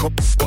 Kopf.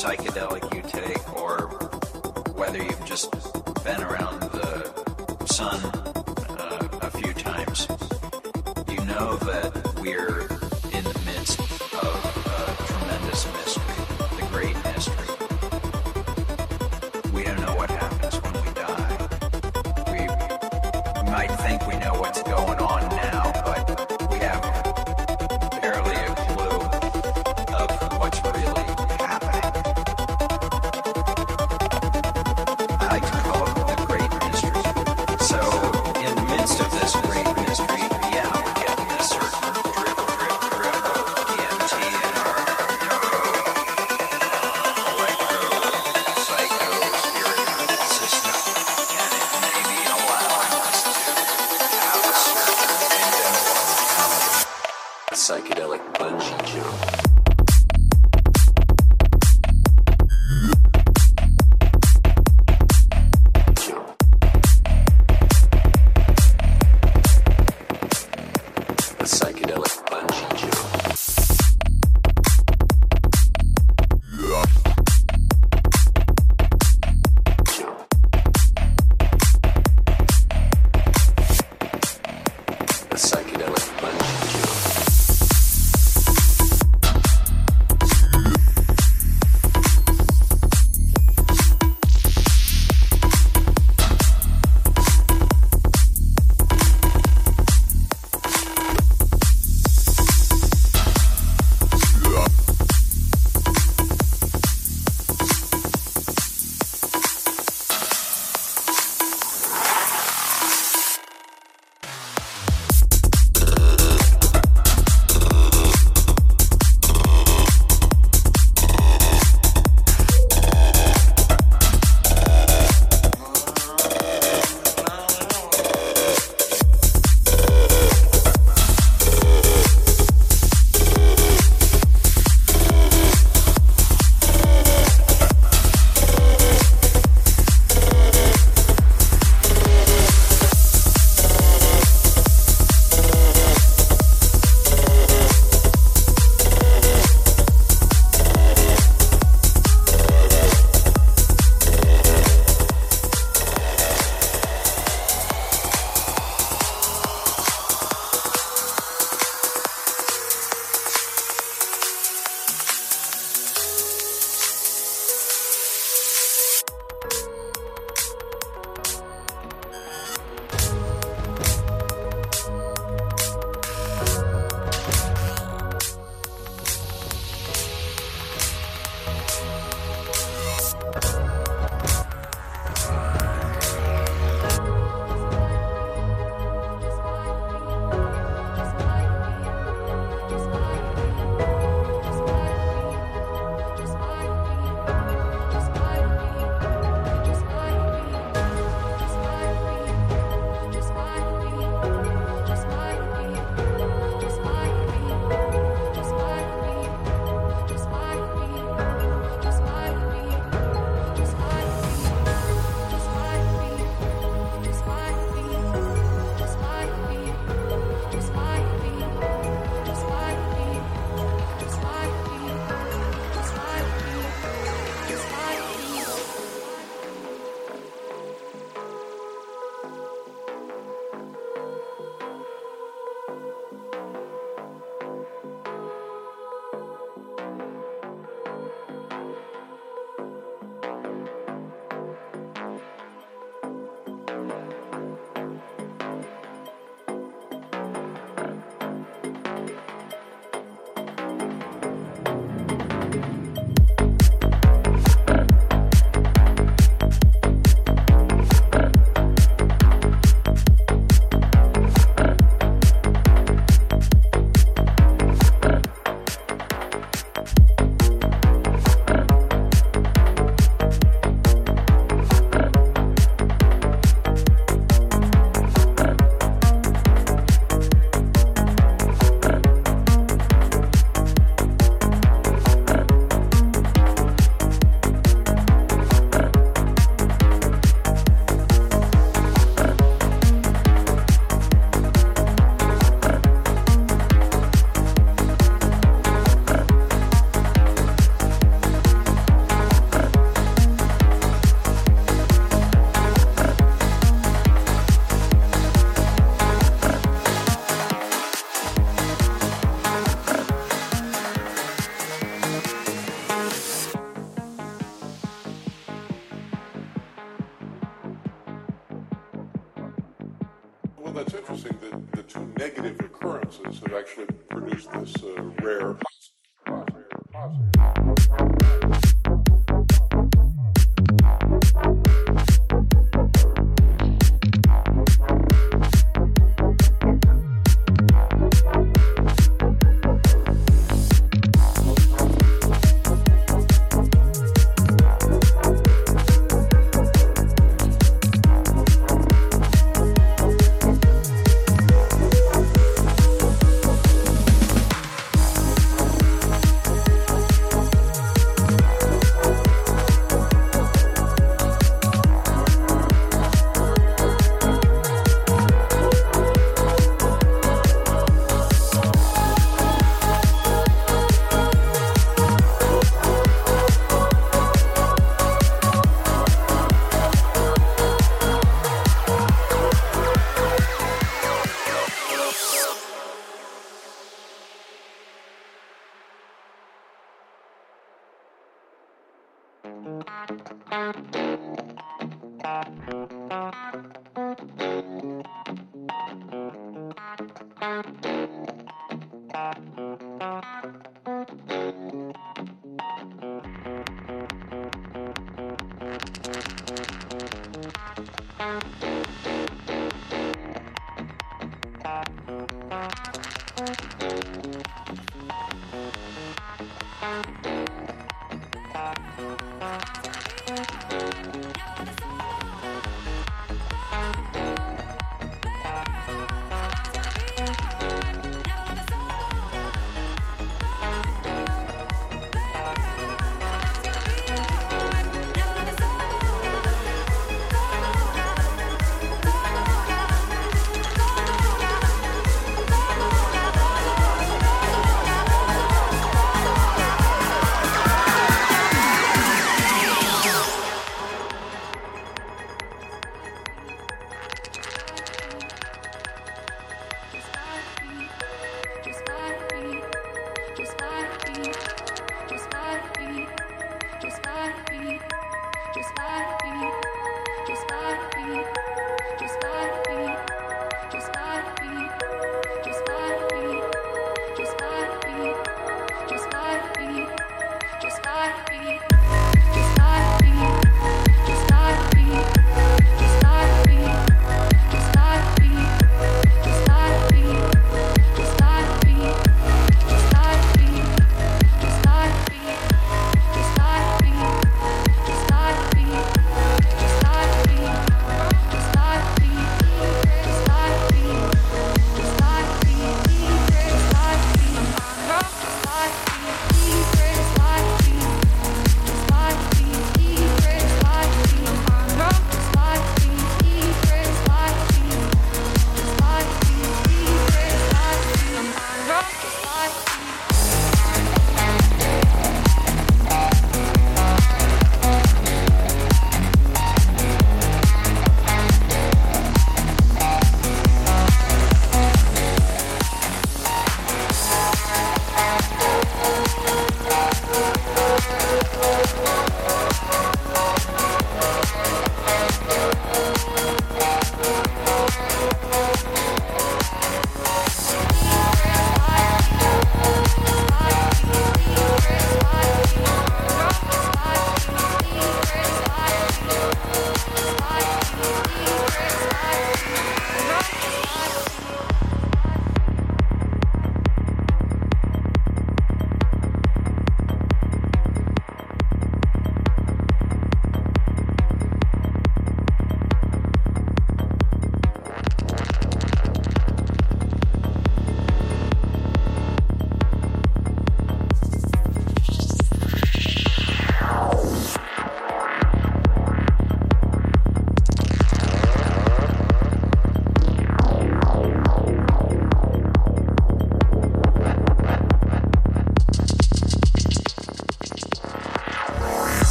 Psychedelic